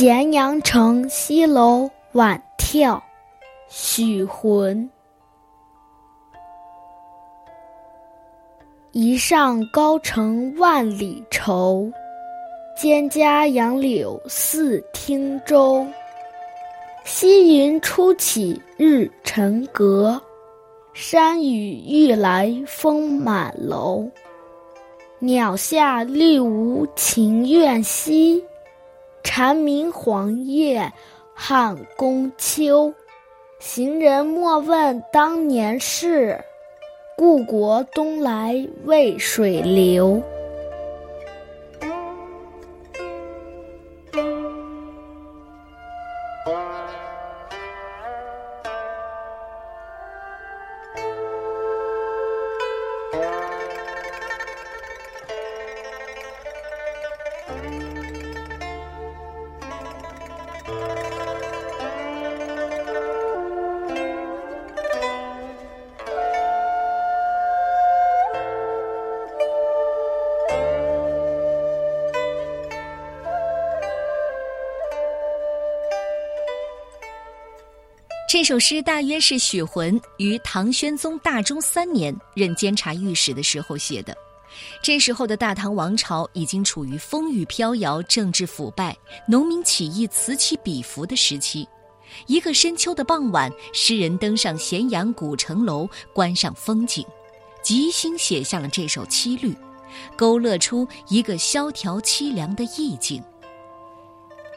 咸阳城西楼晚眺，许浑。一上高城万里愁，蒹葭杨柳似汀洲。溪云初起日沉阁，山雨欲来风满楼。鸟下绿芜情愿西。蝉鸣黄叶汉宫秋，行人莫问当年事，故国东来渭水流。这首诗大约是许浑于唐宣宗大中三年任监察御史的时候写的。这时候的大唐王朝已经处于风雨飘摇、政治腐败、农民起义此起彼伏的时期。一个深秋的傍晚，诗人登上咸阳古城楼观赏风景，即兴写下了这首七律，勾勒出一个萧条凄凉的意境。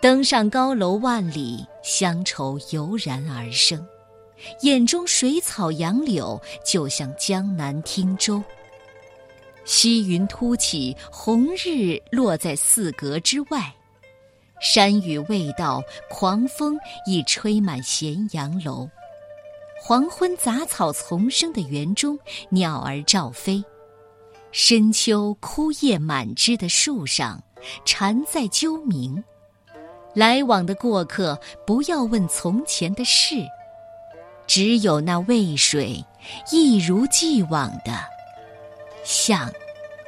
登上高楼万里，乡愁油然而生，眼中水草杨柳，就像江南汀洲。溪云突起，红日落在四阁之外，山雨未到，狂风已吹满咸阳楼。黄昏杂草丛生的园中，鸟儿照飞；深秋枯叶满枝的树上，蝉在啾鸣。来往的过客，不要问从前的事，只有那渭水，一如既往的向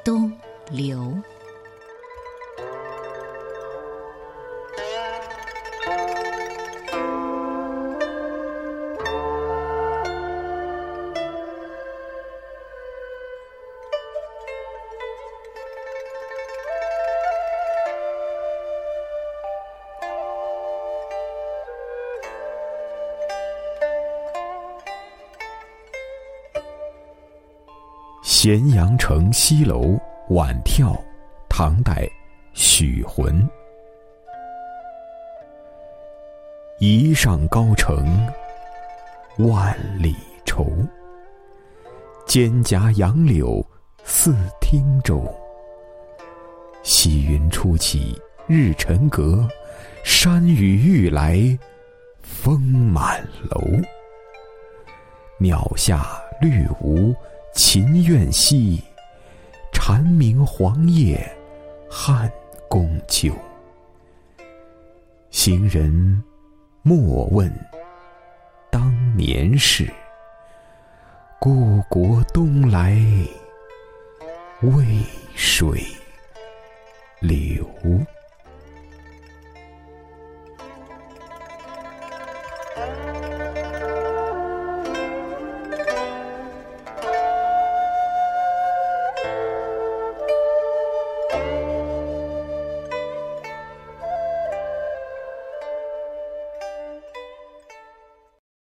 东流。咸阳城西楼晚眺，唐代，许浑。一上高城，万里愁。蒹葭杨柳似汀洲。溪云初起日沉阁，山雨欲来风满楼。鸟下绿芜。秦苑西，蝉鸣黄叶汉宫秋。行人莫问当年事，故国东来渭水流。